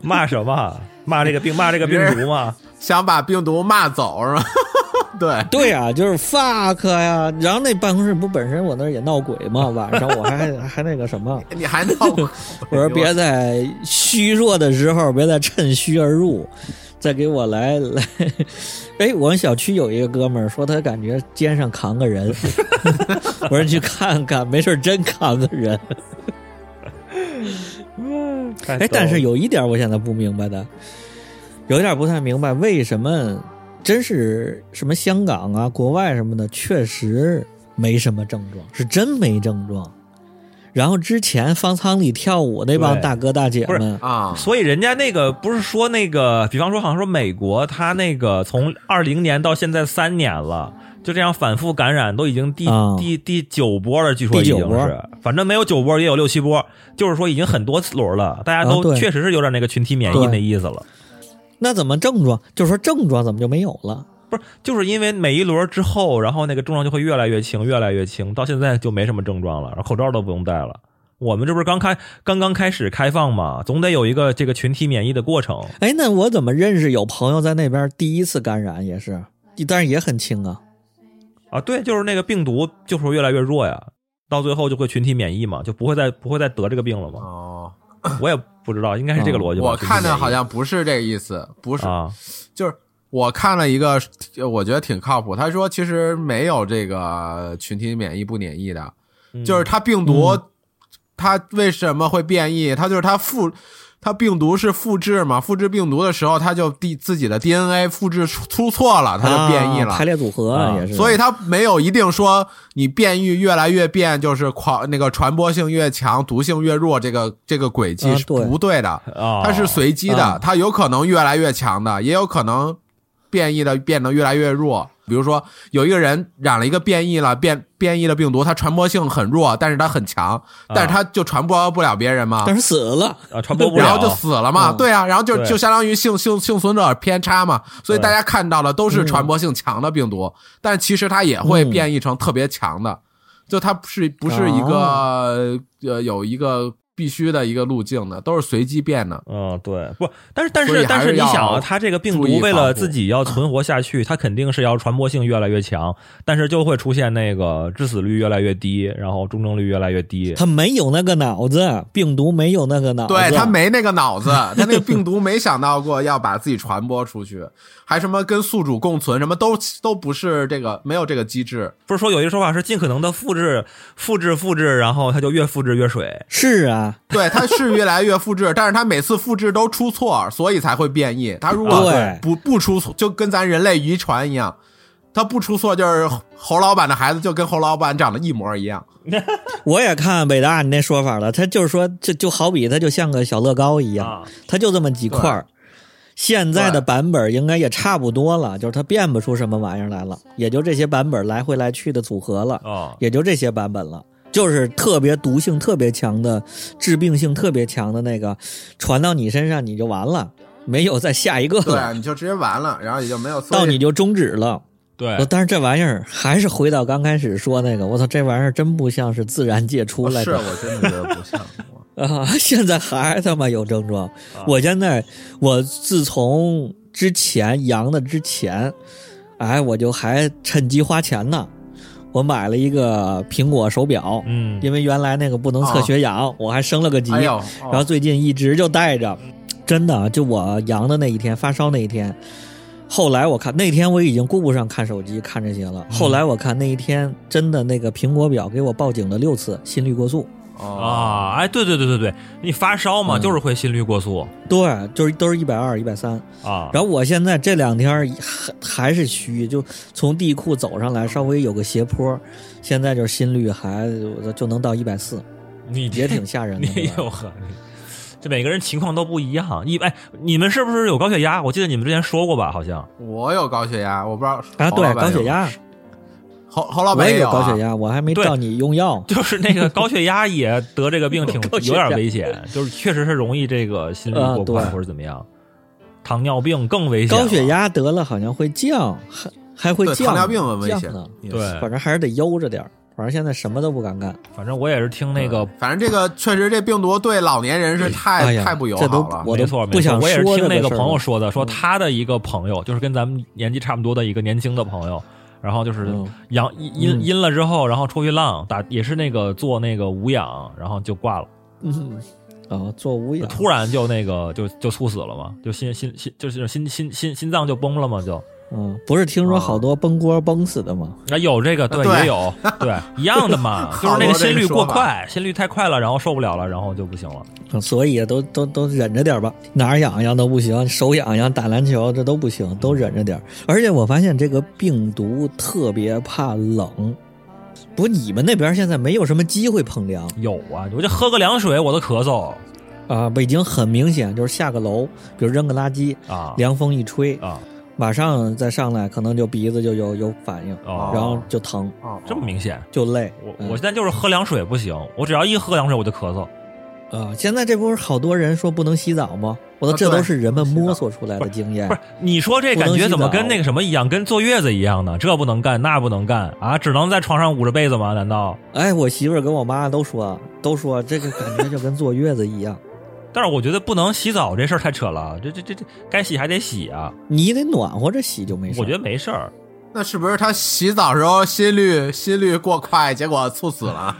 骂什么？骂这个病，骂这个病毒吗？想把病毒骂走是吧？对，对呀、就是 fuck 呀。然后那办公室不本身我那儿也闹鬼嘛，晚上我还还那个什么，你还闹鬼？我说别在虚弱的时候，别再趁虚而入，再给我来来。哎，我们小区有一个哥们儿说他感觉肩上扛个人，我说你去看看，没事真扛个人。哎，但是有一点我现在不明白的，有一点不太明白，为什么真是什么香港啊、国外什么的，确实没什么症状，是真没症状。然后之前方舱里跳舞那帮大哥大姐不是们，啊，所以人家那个不是说那个，比方说好像说美国，他那个从二零年到现在三年了，就这样反复感染，都已经第、啊第第九波了，据说已经是，反正没有九波也有六七波，就是说已经很多轮了，大家都确实是有点那个群体免疫那意思了。那怎么症状？就是说症状怎么就没有了？不是，就是因为每一轮之后，然后那个症状就会越来越轻，越来越轻，到现在就没什么症状了，然后口罩都不用戴了。我们这不是刚开刚刚开始开放嘛，总得有一个这个群体免疫的过程。哎，那我怎么认识有朋友在那边第一次感染也是，但是也很轻啊？啊，对，就是那个病毒就是越来越弱呀，到最后就会群体免疫嘛，就不会再不会再得这个病了嘛。哦，我也不知道，应该是这个逻辑吧。我看的好像不是这个意思，不是，就是我看了一个，我觉得挺靠谱。他说其实没有这个群体免疫不免疫的，嗯就是它病毒，它为什么会变异？它就是它复，它病毒是复制嘛，复制病毒的时候，它就 D 自己的 DNA 复制出出错了，它就变异了。啊排列组合啊也是。所以它没有一定说你变异越来越变就是狂那个传播性越强，毒性越弱，这个这个轨迹是不对的。啊，它是随机的，啊它有可能越来越强的，也有可能变异的变得越来越弱。比如说，有一个人染了一个变异了变变异的病毒，它传播性很弱，但是它很强，但是它就传播不了别人嘛，但是死了，啊传播不了，然后就死了嘛。嗯。对啊，然后就就相当于幸幸幸存者偏差嘛，所以大家看到的都是传播性强的病毒，但其实它也会变异成特别强的，就它不是不是一个呃有一个必须的一个路径的，都是随机变的。嗯，对，不，但是但是但是你想啊，它这个病毒为了自己要存活下去，它肯定是要传播性越来越强，但是就会出现那个致死率越来越低，然后重症率越来越低。它没有那个脑子，病毒没有那个脑子，对它没那个脑子，它那个病毒没想到过要把自己传播出去，还什么跟宿主共存，什么都都不是这个，没有这个机制。不是说有一个说法是尽可能的复制、复制、复制，然后它就越复制越水。是啊，对，它是越来越复制，但是它每次复制都出错，所以才会变异。它如果对不不出错，就跟咱人类遗传一样，它不出错就是侯老板的孩子就跟侯老板长得一模一样。我也看伟大你那说法了，他就是说，就就好比他就像个小乐高一样，啊它就这么几块儿。现在的版本应该也差不多了，就是它变不出什么玩意儿来了，也就这些版本来回来去的组合了，哦，也就这些版本了。就是特别毒性特别强的、致病性特别强的那个，传到你身上你就完了，没有再下一个对，了，你就直接完了，然后也就没有。到你就终止了。对但是这玩意儿还是回到刚开始说那个，我操，这玩意儿真不像是自然界出来的。是我真的觉得不像。啊，现在还他妈有症状。啊我现在，我自从之前阳的之前，哎，我就还趁机花钱呢。我买了一个苹果手表，嗯，因为原来那个不能测血氧，我还升了个级。然后最近一直就带着，真的，就我阳的那一天，发烧那一天。后来我看那天我已经顾不上看手机看这些了。后来我看那一天真的那个苹果表给我报警了六次，心率过速。哦啊，哎，对对对对对，你发烧嘛，嗯就是会心率过速对，就是都是一百二、一百三。啊。然后我现在这两天还还是虚，就从地库走上来，稍微有个斜坡，现在就是心率还就能到一百四，你也挺吓人的。你对吧有呵，这每个人情况都不一样。一哎，你们是不是有高血压？我记得你们之前说过吧？好像我有高血压，我不知道啊，对，高血压，侯侯老我也有啊有高血压，我还没对。照你用药。就是那个高血压也得这个病 挺有点危险，就是确实是容易这个心率啊过快对。或者怎么样。糖尿病更危险，高血压得了好像会降，还还会降，糖尿病很危险呢。对。反正还是得悠着点儿反正现在什么都不敢干。反正我也是听那个反正这个确实这病毒对老年人是太、哎太不友这都好了。我没错没错，不想我也是听那个朋友说的，说他的一个朋友，就是跟咱们年纪差不多的一个年轻的朋友，然后就是嗯。阳阴阴了之后，然后出去浪打也是那个做那个无氧，然后就挂了，嗯，啊，做无氧，突然就那个就就猝死了嘛，就心心心就是心心心心脏就崩了嘛，就嗯，不是听说啊好多崩锅崩死的吗？啊有这个对对也有 对一样的嘛，就是那个心率过快，心率太快了，然后受不了了，然后就不行了。嗯所以都都都忍着点吧，哪儿痒痒都不行，手痒痒打篮球这都不行，都忍着点。而且我发现这个病毒特别怕冷，不，你们那边现在没有什么机会碰凉有啊，我就喝个凉水我都咳嗽啊。北京很明显就是下个楼，比如扔个垃圾，啊凉风一吹，啊马上再上来，可能就鼻子就有有反应，哦，然后就疼哦，这么明显。就累。我嗯我现在就是喝凉水不行，我只要一喝凉水我就咳嗽。啊，现在这不是好多人说不能洗澡吗？我说啊对这都是人们摸索出来的经验不。是你说这感觉怎么跟那个什么一样，跟坐月子一样呢？这不能干，那不能干啊，只能在床上捂着被子吗？难道？哎，我媳妇儿跟我妈都说，都说这个感觉就跟坐月子一样，但是我觉得不能洗澡这事儿太扯了，这这这这该洗还得洗啊。你得暖和着洗就没事。我觉得没事儿，那是不是他洗澡时候心率心率过快，结果猝死了？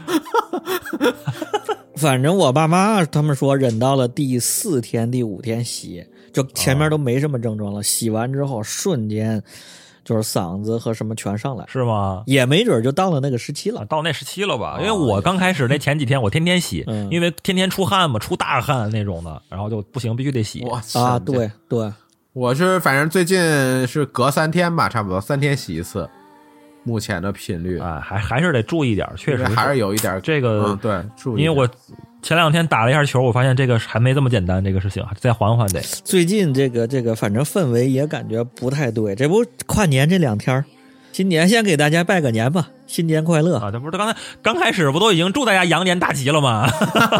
反正我爸妈他们说忍到了第四天、第五天洗，就前面都没什么症状了，洗完之后瞬间就是嗓子和什么全上来，是吗？也没准就到了那个时期啊，了。到那时期了吧？哦因为我刚开始那前几天我天天洗，嗯因为天天出汗嘛，出大汗那种的，然后就不行，必须得洗。我啊，对对，我是反正最近是隔三天吧，差不多三天洗一次，目前的频率啊，还还是得注意点儿，确实还是有一点这个嗯，对，注意因为我前两天打了一下球，我发现这个还没这么简单，这个事情再缓缓得。最近这个这个，反正氛围也感觉不太对。这不跨年这两天儿，新年先给大家拜个年吧，新年快乐！啊，这不是刚才刚开始不都已经祝大家羊年大吉了吗？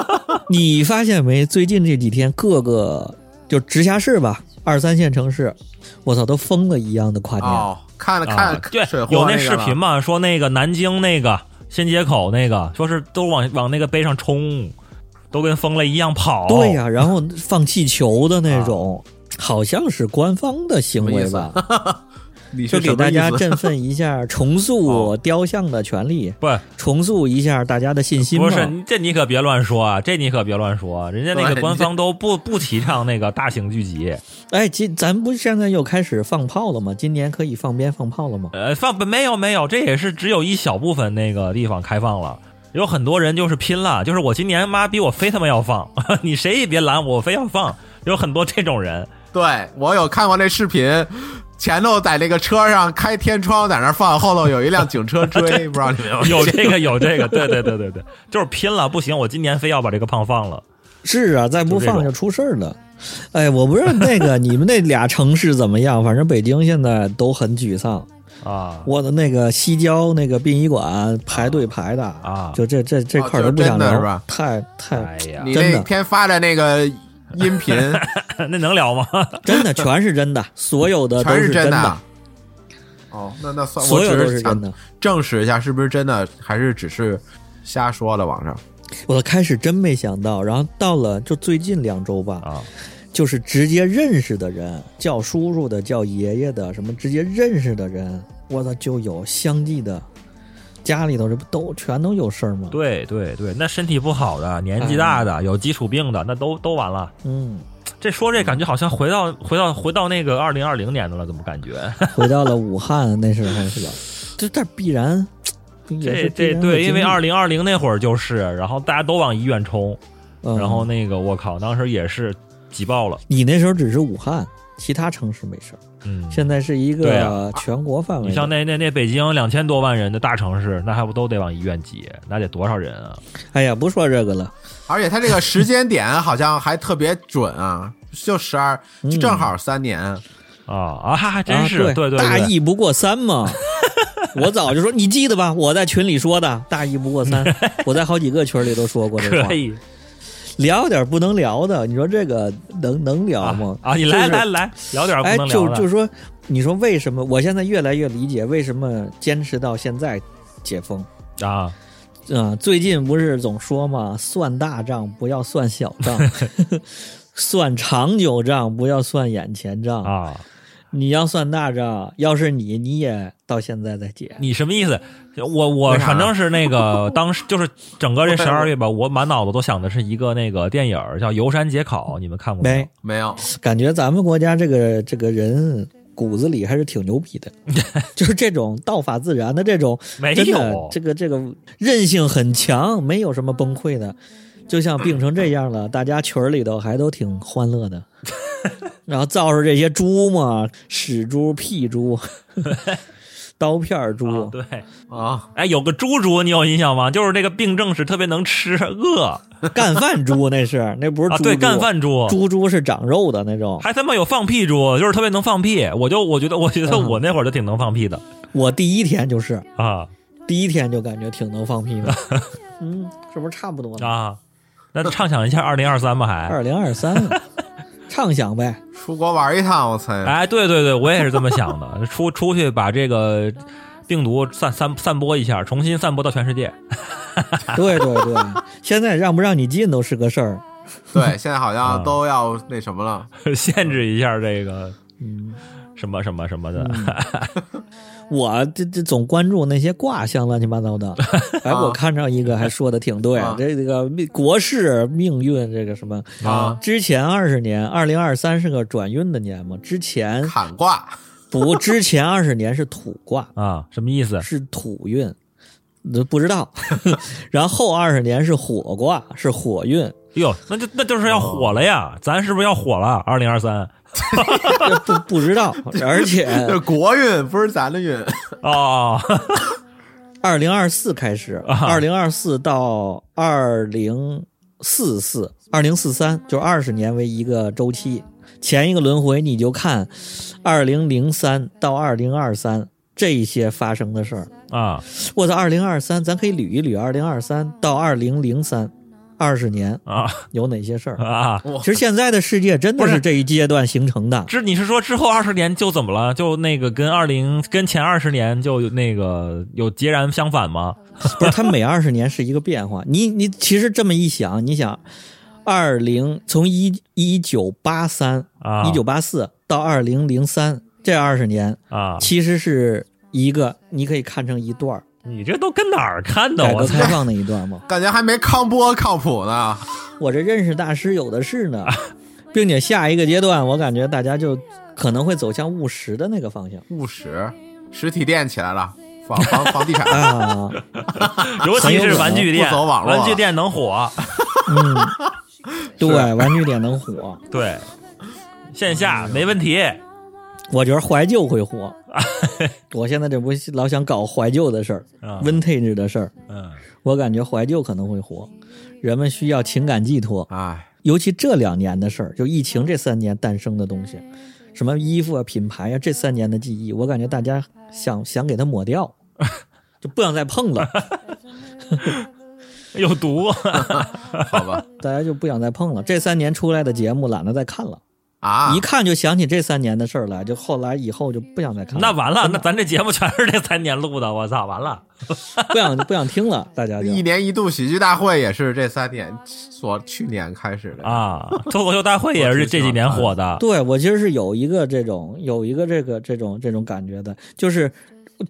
你发现没？最近这几天各个就直辖市吧，二三线城市，我操，都疯了一样的跨年。哦，看了啊看，对水，货有那视频嘛，说那个南京那个新街口那个，说是都往往那个碑上冲，都跟疯了一样跑。对呀、然后放气球的那种，好像是官方的行为吧，你就是给大家振奋一下，重塑哦雕像的权利，不重塑一下大家的信心嘛。不是这你可别乱说啊，这你可别乱说，人家那个官方都不不提倡那个大型聚集，哎，今咱不现在又开始放炮了吗？今年可以放鞭放炮了吗？呃，放没有没有，这也是只有一小部分那个地方开放了。有很多人就是拼了，就是我今年妈逼我非他妈要放，你谁也别拦我，我非要放。有很多这种人，对我有看过那视频，前头在那个车上开天窗在那放，后头有一辆警车追，不知道你们有这个有这个，对对对对。对，就是拼了，不行，我今年非要把这个胖放了。是啊，再不放就出事儿了。哎，我不知道那个你们那俩城市怎么样，反正北京现在都很沮丧。啊。我的那个西郊那个殡仪馆排队排的啊。就这这这块都不想聊，真的是吧？太太哎呀，你真的。那天发的那个音频 那能聊吗？真的全是真的，所有的都全是的真的。哦，那那算，所有都是真的。证实一下是不是真的，还是只是瞎说的网上？我开始真没想到，然后到了就最近两周吧，啊，就是直接认识的人，叫叔叔的，叫爷爷的，什么直接认识的人，我操，就有相继的，家里头这不都全都有事儿吗？，对对对，那身体不好的、年纪大的、有基础病的，那都都完了。嗯，这说这感觉好像回到回到回到那个二零二零年的了，怎么感觉？回到了武汉那时候是吧？这这必然，这这对，因为二零二零那会儿就是，然后大家都往医院冲，嗯然后那个我靠，当时也是挤爆了。你那时候只是武汉，其他城市没事儿，嗯，现在是一个啊全国范围的。你像那那那北京两千多万人的大城市，那还不都得往医院挤？那得多少人啊？哎呀，不说这个了，而且他这个时间点好像还特别准啊，就十二，就正好三年。啊啊，还还真啊是，对对大意，不过三嘛。我早就说，你记得吧？我在群里说的，大意不过三。我在好几个群里都说过这话 可。以聊点不能聊的，你说这个能能聊啊吗？啊！你就是来来来，聊点哎不，能聊的。就就说，你说为什么？我现在越来越理解为什么坚持到现在解封。啊，啊、最近不是总说嘛，算大账不要算小账，算长久账不要算眼前账。啊，你要算大账，要是你，你也到现在在解。你什么意思？我我反正是那个 当时就是整个这十二月吧，我满脑子都想的是一个那个电影叫《游山解考》，你们看过没？没有，感觉咱们国家这个这个人骨子里还是挺牛逼的，就是这种道法自然的这种，没真的有这个这个韧性很强，没有什么崩溃的。就像病成这样了，大家群儿里头还都挺欢乐的。然后造出这些猪嘛，屎猪、屁猪、刀片儿猪，啊对，啊，哎，有个猪猪，你有印象吗？就是这个病症是特别能吃，饿干饭猪那是那不是猪啊，对，干饭猪，猪猪是长肉的那种。还他妈有放屁猪，就是特别能放屁。我就我觉得，我觉得嗯我那会儿就挺能放屁的我第一天就是啊第一天就感觉挺能放屁的，嗯，是不是差不多呢？啊！那畅想一下二零二三吧，还二零二三，畅想呗。出国玩一趟，我操！哎，对对对，我也是这么想的，出出去把这个病毒散散散播一下，重新散播到全世界。对对对，现在让不让你进都是个事儿。对，现在好啊像都要那什么了。限制一下这个嗯，什么什么什么的。我这这总关注那些卦象乱七八糟的。哎，我看着一个还说的挺对啊，这这个命国事命运这个什么啊之前二十年，二零二三是个转运的年嘛，之前坎卦不，之前二十年是土卦，啊，什么意思？是土运，都不知道。然后后二十年是火卦，是火运，哟，那就那就是要火了呀！咱是不是要火了？二零二三这不不知道，而且这国运，不是咱的运。哦，二零二四开始，啊二零二四到二零四四，二零四三，就二十年为一个周期。前一个轮回你就看二零零三到二零二三这些发生的事儿。啊我操，二零二三，咱可以捋一捋，二零二三到二零零三，二十年啊有哪些事儿？啊！其实现在的世界真的是是这一阶段形成的。之你是说之后二十年就怎么了？就那个跟二零跟前二十年就那个有截然相反吗？不是，它每二十年是一个变化。你你其实这么一想，你想，二零从一一九八三啊，一九八四到二零零三这二十年，啊，其实是一个你可以看成一段儿你这都跟哪儿看的？改！革开放那一段吗。感觉还没康波靠谱呢。我这认识大师有的是呢，并且下一个阶段，我感觉大家就可能会走向务实的那个方向务实，实体店起来了，房房房地产。啊。尤其是玩具店，走网络玩具店能火，嗯，对，玩具店能火，对，线下没问题。我觉得怀旧会火。我现在这不老想搞怀旧的事儿啊，vintage 的事儿。嗯。我感觉怀旧可能会火，人们需要情感寄托，啊，尤其这两年的事儿，就疫情这三年诞生的东西，什么衣服啊、品牌啊，这三年的记忆，我感觉大家想想给它抹掉，就不想再碰了，有毒好吧。大家就不想再碰了。这三年出来的节目懒得再看了，啊一，看就想起这三年的事儿来，就后来以后就不想再看了。那完了，那咱这节目全是这三年录的，我操，完了。不想不想听了，大家就一年一度喜剧大会也是这三年所去年开始的。啊，脱口秀大会也是这几年火的。对我其实是有一个这种有一个这个这种这种感觉的，就是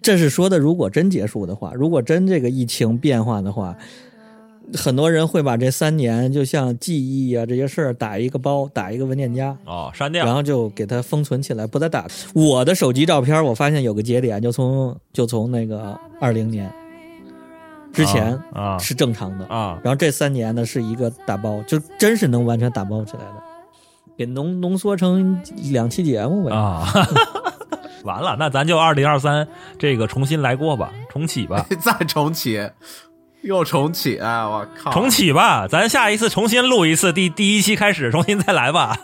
这是说的，如果真结束的话，如果真这个疫情变化的话，很多人会把这三年就像记忆啊这些事儿打一个包，打一个文件夹。哦，删掉然后就给它封存起来，不再打。我的手机照片，我发现有个节点，就从就从那个二零年之前啊是正常的，啊然后这三年呢是一个打包，就真是能完全打包起来的，给浓浓缩成两期节目呗。啊！完了，那咱就二零二三这个重新来过吧，重启吧，再重启，又重启，啊，我靠！重启吧，咱下一次重新录一次，第第一期开始，重新再来吧。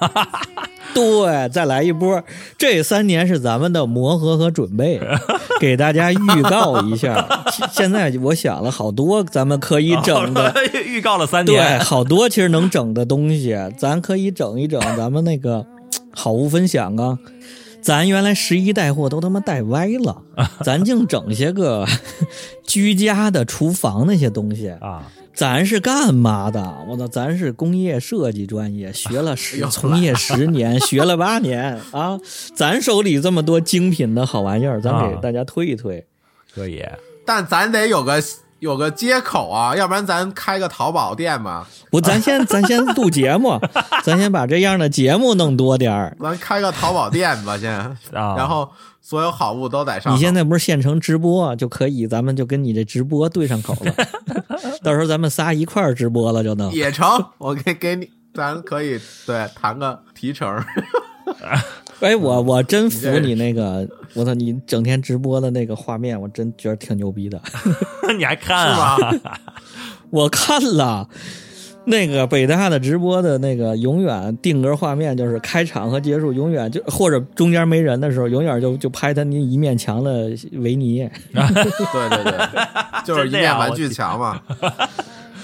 对，再来一波。这三年是咱们的磨合和准备，给大家预告一下。现在我想了好多咱们可以整的，预预告了三年对，好多其实能整的东西，咱可以整一整咱们那个好物分享啊。咱原来十一带货都他妈带歪了，咱净整些个 居家的厨房那些东西。啊咱是干嘛的？我操，咱是工业设计专业，学了十，呦从业十年，学了八年啊！咱手里这么多精品的好玩意儿，咱给啊大家推一推。可以。但咱得有个有个接口啊，要不然咱开个淘宝店吧，不，咱先咱先录节目，咱先把这样的节目弄多点儿。咱开个淘宝店吧，先，啊 然后所有好物都在上。你现在不是现成直播就可以，咱们就跟你这直播对上口了。到时候咱们仨一块儿直播了，就能。也成，我给给你，咱可以对谈个提成。哎，我我真服你那个，我操，你整天直播的那个画面，我真觉得挺牛逼的。你还看是啊？吧？我看了那个北大的直播的那个，永远定格画面就是开场和结束，永远就或者中间没人的时候，永远就就拍他那一面墙的维尼，对对对，就是一面玩具墙嘛。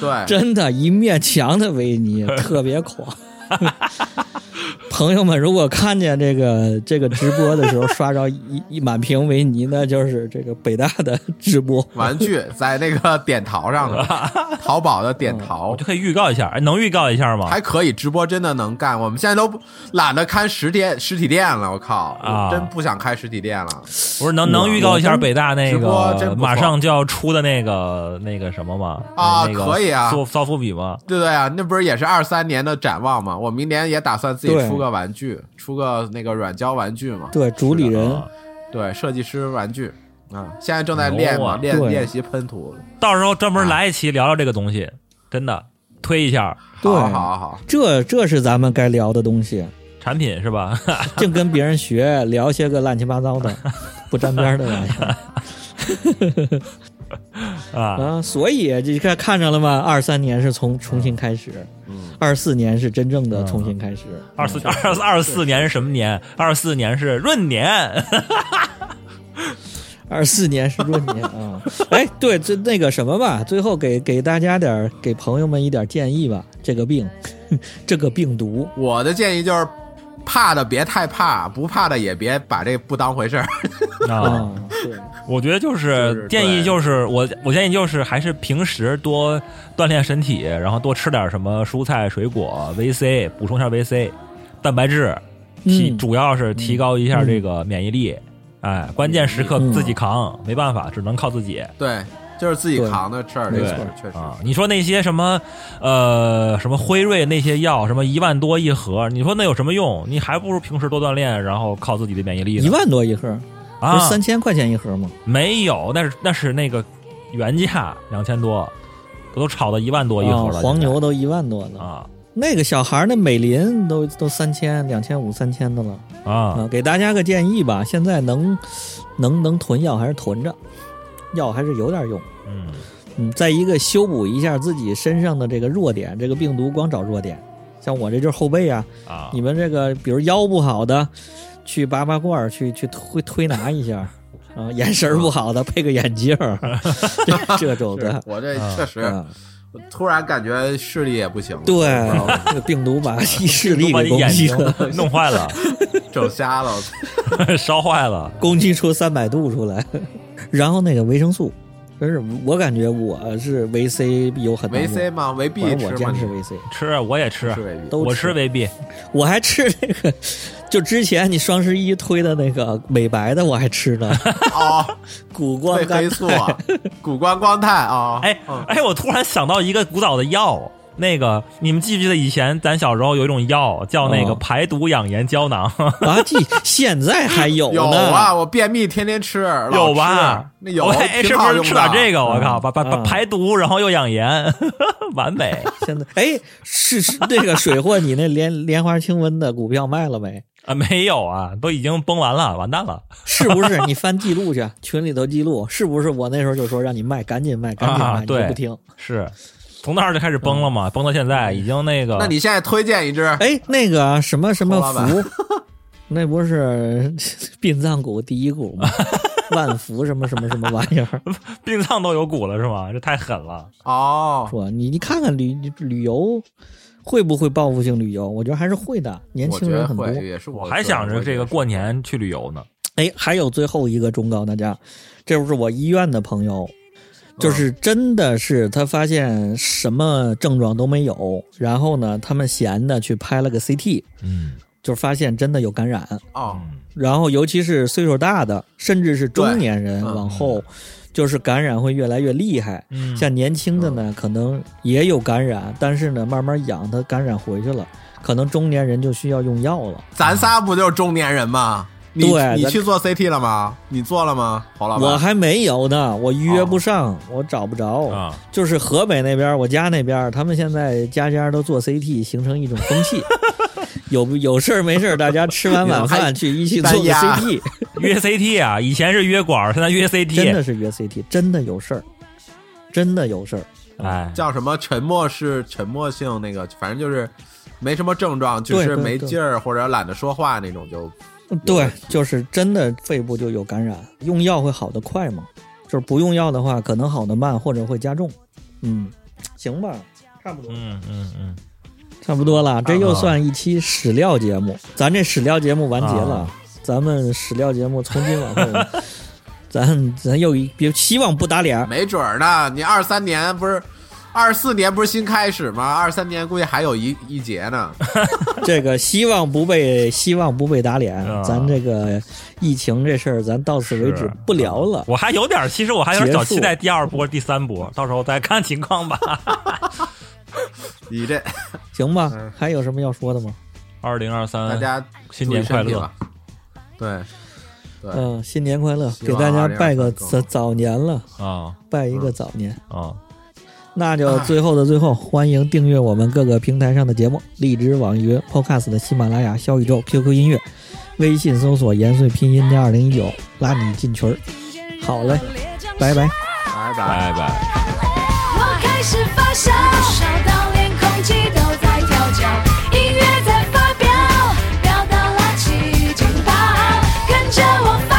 对，真的，一面墙的维尼，特别狂。朋友们，如果看见这个这个直播的时候刷着一一满屏维尼，那就是这个北大的直播。玩具在那个点淘上的，淘宝的点淘我就可以预告一下，哎能预告一下吗？还可以，直播真的能干。我们现在都不懒得开实店实体店了，我靠，啊我真不想开实体店了。不是能能预告一下北大那直播马上就要出的那个那个什么吗？啊那个可以啊做骚伏笔吗？对对啊，那不是也是二三年的展望吗？我明年也打算自己出个玩具，出个那个软胶玩具嘛。对，主理人啊对，设计师玩具啊，现在正在练嘛，练练习喷涂。到时候专门来一期聊聊这个东西，真的推一下对好好好，这这是咱们该聊的东西，产品是吧？净跟别人学，聊些个乱七八糟的、不沾边儿的玩意儿 啊，啊。所以这看看着了吗？二三年是从重新开始，嗯，二四年是真正的重新开始。二四二二四年是什么年？二四年是闰年。二四年是闰年啊！哎，对，这那个什么吧，最后给给大家点儿，给朋友们一点建议吧。这个病，这个病毒，我的建议就是，怕的别太怕，不怕的也别把这不当回事儿。啊，啊，对，我觉得就就是是建议就是我我建议就是还是平时多锻炼身体，然后多吃点什么蔬菜水果、VC，补充一下 VC，蛋白质，提嗯主要是提高一下这个免疫力。哎，关键时刻嗯自己扛，没办法，只能靠自己。对，就是自己扛的事儿，这个没错确实。啊，你说那些什么，呃，什么辉瑞那些药，什么一万多一盒，你说那有什么用？你还不如平时多锻炼，然后靠自己的免疫力呢。一万多一盒，不啊是，三千块钱一盒吗？没有，那是那是那个原价两千多，不都炒到一万多一盒了？啊黄牛都一万多呢。啊那个小孩儿那美林都都三千、两千五、三千的了啊啊！给大家个建议吧，现在能能能囤药还是囤着，药还是有点用。嗯嗯，再一个修补一下自己身上的这个弱点，这个病毒光找弱点，像我这就是后背啊，啊，你们这个比如腰不好的，去拔拔罐儿，去去推推拿一下。啊，眼神儿不好的配个眼镜儿，这这种的，我这啊确实，突然感觉视力也不行了，对，这个病毒把视力把眼给攻击睛了，弄坏了，整瞎了。烧坏了。攻击出三百度出来。然后那个维生素，真是我感觉我是维 C 有很大维 C 吗？维 B 我？坚持维 C，吃我也吃我吃维 B 我还吃那个，就之前你双十一推的那个美白的，我还吃呢，哦，谷胱褪甘黑素啊，谷胱 光肽啊。哎嗯。哎，我突然想到一个古早的药，那个你们记不记得以前咱小时候有一种药叫那个哦排毒养颜胶囊？啊，这现在还有呢。有啊，我便秘天天吃，老有吧？那有，哎，挺好用是不是吃点这个？我靠，把把把嗯排毒，然后又养颜，完美。现在哎，是是那个水货，你那莲莲花清瘟的股票卖了没？啊，没有啊，都已经崩完了，完蛋了。是不是？你翻记录去，群里头记录，是不是？我那时候就说让你卖，赶紧卖，赶紧卖，你啊对就不听。是，从那儿就开始崩了嘛，崩到现在已经那个。那你现在推荐一只？哎，那个什么什么福，那不是 殡葬股第一股吗？万福什么什么什么玩意儿，殡葬都有股了是吗？这太狠了。哦，说你你看看旅旅游会不会报复性旅游？我觉得还是会的，年轻人很多会，。也是我我还想着这个过年。年去旅游呢。哎，还有最后一个忠告大家，这不是我医院的朋友，就是真的是他发现什么症状都没有，然后呢，他们闲的去拍了个 CT，嗯就发现真的有感染，哦，然后尤其是岁数大的，甚至是中年人往后，就是感染会越来越厉害。嗯，像年轻的呢，可能也有感染，但是呢，慢慢养，他感染回去了，可能中年人就需要用药了。咱仨不就是中年人吗？你对你去做 CT 了吗？你做了吗？侯老板，我还没有呢，我约不上，我找不着。啊，就是河北那边，我家那边，他们现在家家都做 CT，形成一种风气。有有事儿没事儿，大家吃完晚饭 去一起做个 CT，约 CT 啊，以前是约管，现在约 CT，真的是约 CT，真的有事儿，真的有事儿。哎，叫什么沉默是沉默性那个，反正就是没什么症状，就是没劲儿或者懒得说话那种就。对，就是真的肺部就有感染，用药会好的快吗？就是不用药的话，可能好的慢，或者会加重。嗯，行吧，差不多，嗯嗯嗯，差不多了。这又啊算一期史料节目，咱这史料节目完结了，啊咱们史料节目从今往后，咱咱又一别希望不打脸。没准儿呢，你二三年不是，二四年不是新开始吗？二三年估计还有一一节呢。这个希望不被希望不被打脸，啊咱这个疫情这事儿，咱到此为止不聊了。我还有点儿，其实我还有点儿小期待第二波、第三波，到时候再看情况吧。你这 行吧嗯？还有什么要说的吗？二零二三，大家新年快乐！对对，嗯，新年快乐，给大家拜个早早年了，啊拜一个早年。啊！那就最后的最后，欢迎订阅我们各个平台上的节目：荔枝、网易云、Podcast 的喜马拉雅、小宇宙、QQ 音乐、微信搜索“延岁拼音加二零一九”，拉你进群儿。好嘞，拜拜，拜拜拜拜。我开始发烧，烧到连空气都在跳脚，音乐在发飙，飙到了七八跟着我。